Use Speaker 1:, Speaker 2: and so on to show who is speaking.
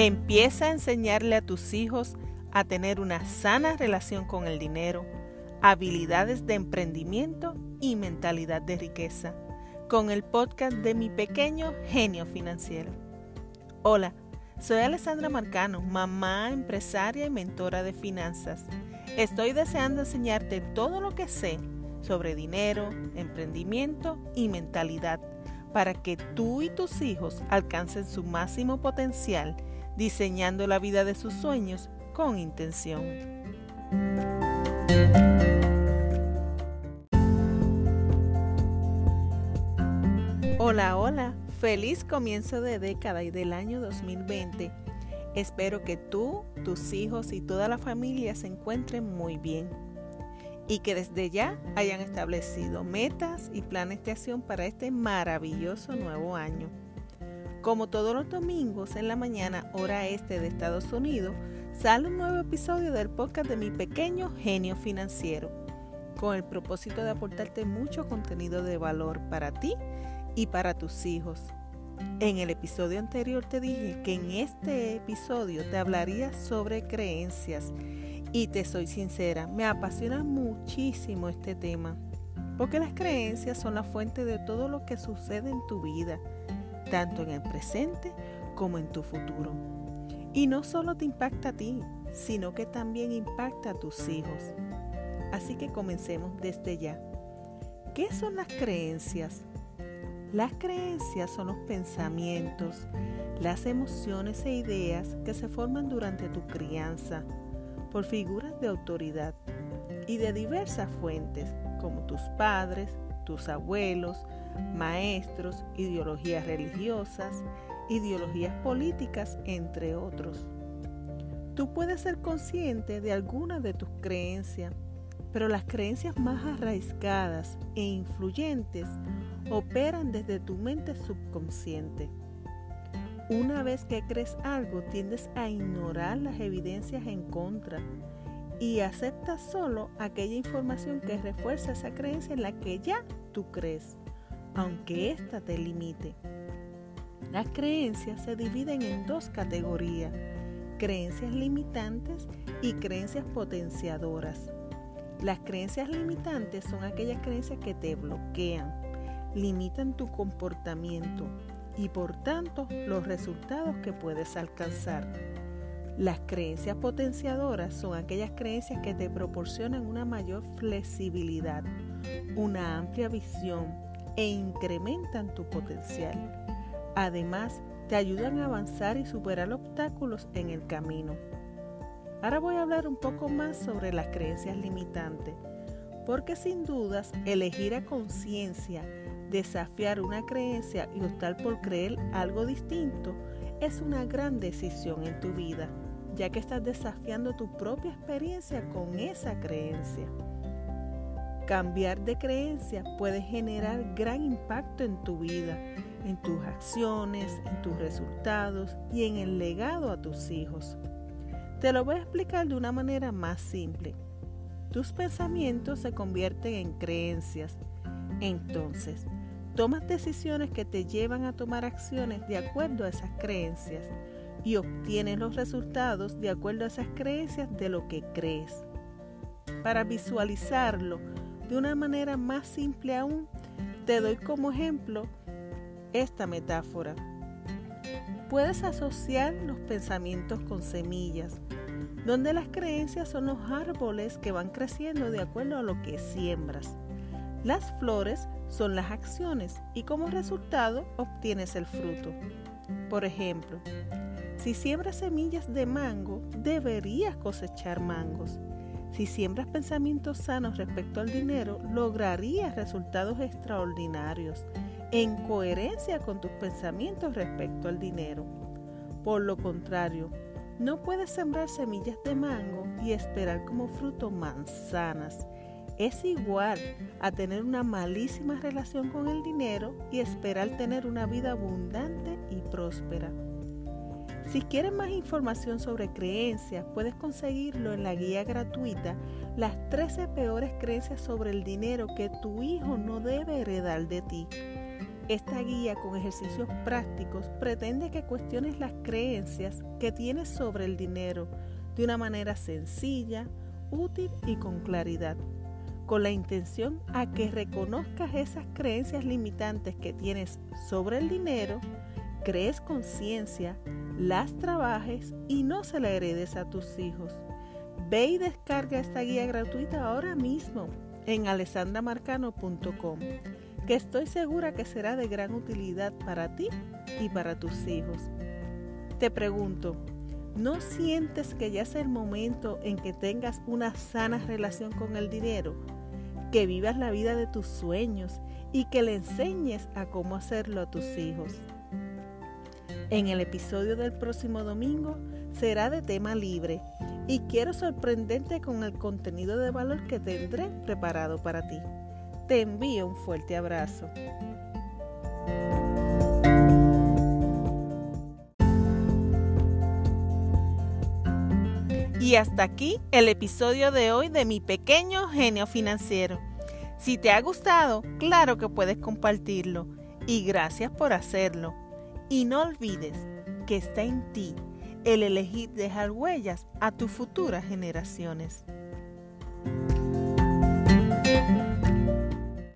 Speaker 1: Empieza a enseñarle a tus hijos a tener una sana relación con el dinero, habilidades de emprendimiento y mentalidad de riqueza, con el podcast de mi pequeño genio financiero. Hola, soy Alessandra Marcano, mamá, empresaria y mentora de finanzas. Estoy deseando enseñarte todo lo que sé sobre dinero, emprendimiento y mentalidad para que tú y tus hijos alcancen su máximo potencial diseñando la vida de sus sueños con intención. Hola, hola, feliz comienzo de década y del año 2020. Espero que tú, tus hijos y toda la familia se encuentren muy bien y que desde ya hayan establecido metas y planes de acción para este maravilloso nuevo año. Como todos los domingos en la mañana, hora este de Estados Unidos, sale un nuevo episodio del podcast de mi pequeño genio financiero, con el propósito de aportarte mucho contenido de valor para ti y para tus hijos. En el episodio anterior te dije que en este episodio te hablaría sobre creencias y te soy sincera, me apasiona muchísimo este tema, porque las creencias son la fuente de todo lo que sucede en tu vida, tanto en el presente como en tu futuro. Y no solo te impacta a ti, sino que también impacta a tus hijos. Así que comencemos desde ya. ¿Qué son las creencias? Las creencias son los pensamientos, las emociones e ideas que se forman durante tu crianza por figuras de autoridad y de diversas fuentes, como tus padres, tus abuelos, maestros, ideologías religiosas, ideologías políticas, entre otros. Tú puedes ser consciente de algunas de tus creencias, pero las creencias más arraigadas e influyentes operan desde tu mente subconsciente. Una vez que crees algo, tiendes a ignorar las evidencias en contra y aceptas solo aquella información que refuerza esa creencia en la que ya tú crees, aunque ésta te limite. Las creencias se dividen en dos categorías, creencias limitantes y creencias potenciadoras. Las creencias limitantes son aquellas creencias que te bloquean, limitan tu comportamiento, y por tanto los resultados que puedes alcanzar. Las creencias potenciadoras son aquellas creencias que te proporcionan una mayor flexibilidad, una amplia visión e incrementan tu potencial. Además, te ayudan a avanzar y superar obstáculos en el camino. Ahora voy a hablar un poco más sobre las creencias limitantes, porque sin dudas elegir a conciencia Desafiar una creencia y optar por creer algo distinto es una gran decisión en tu vida, ya que estás desafiando tu propia experiencia con esa creencia. Cambiar de creencia puede generar gran impacto en tu vida, en tus acciones, en tus resultados y en el legado a tus hijos. Te lo voy a explicar de una manera más simple. Tus pensamientos se convierten en creencias. Entonces, Tomas decisiones que te llevan a tomar acciones de acuerdo a esas creencias y obtienes los resultados de acuerdo a esas creencias de lo que crees. Para visualizarlo de una manera más simple aún, te doy como ejemplo esta metáfora. Puedes asociar los pensamientos con semillas, donde las creencias son los árboles que van creciendo de acuerdo a lo que siembras. Las flores son las acciones y como resultado obtienes el fruto. Por ejemplo, si siembras semillas de mango, deberías cosechar mangos. Si siembras pensamientos sanos respecto al dinero, lograrías resultados extraordinarios en coherencia con tus pensamientos respecto al dinero. Por lo contrario, no puedes sembrar semillas de mango y esperar como fruto manzanas es igual a tener una malísima relación con el dinero y esperar tener una vida abundante y próspera. Si quieres más información sobre creencias, puedes conseguirlo en la guía gratuita Las 13 peores creencias sobre el dinero que tu hijo no debe heredar de ti. Esta guía con ejercicios prácticos pretende que cuestiones las creencias que tienes sobre el dinero de una manera sencilla, útil y con claridad, con la intención a que reconozcas esas creencias limitantes que tienes sobre el dinero, crees conciencia, las trabajes y no se la heredes a tus hijos. Ve y descarga esta guía gratuita ahora mismo en alessandramarcano.com, que estoy segura que será de gran utilidad para ti y para tus hijos. Te pregunto, ¿no sientes que ya es el momento en que tengas una sana relación con el dinero? Que vivas la vida de tus sueños y que le enseñes a cómo hacerlo a tus hijos. En el episodio del próximo domingo será de tema libre y quiero sorprenderte con el contenido de valor que tendré preparado para ti. Te envío un fuerte abrazo. Y hasta aquí el episodio de hoy de mi pequeño genio financiero. Si te ha gustado, claro que puedes compartirlo. Y gracias por hacerlo. Y no olvides que está en ti el elegir dejar huellas a tus futuras generaciones.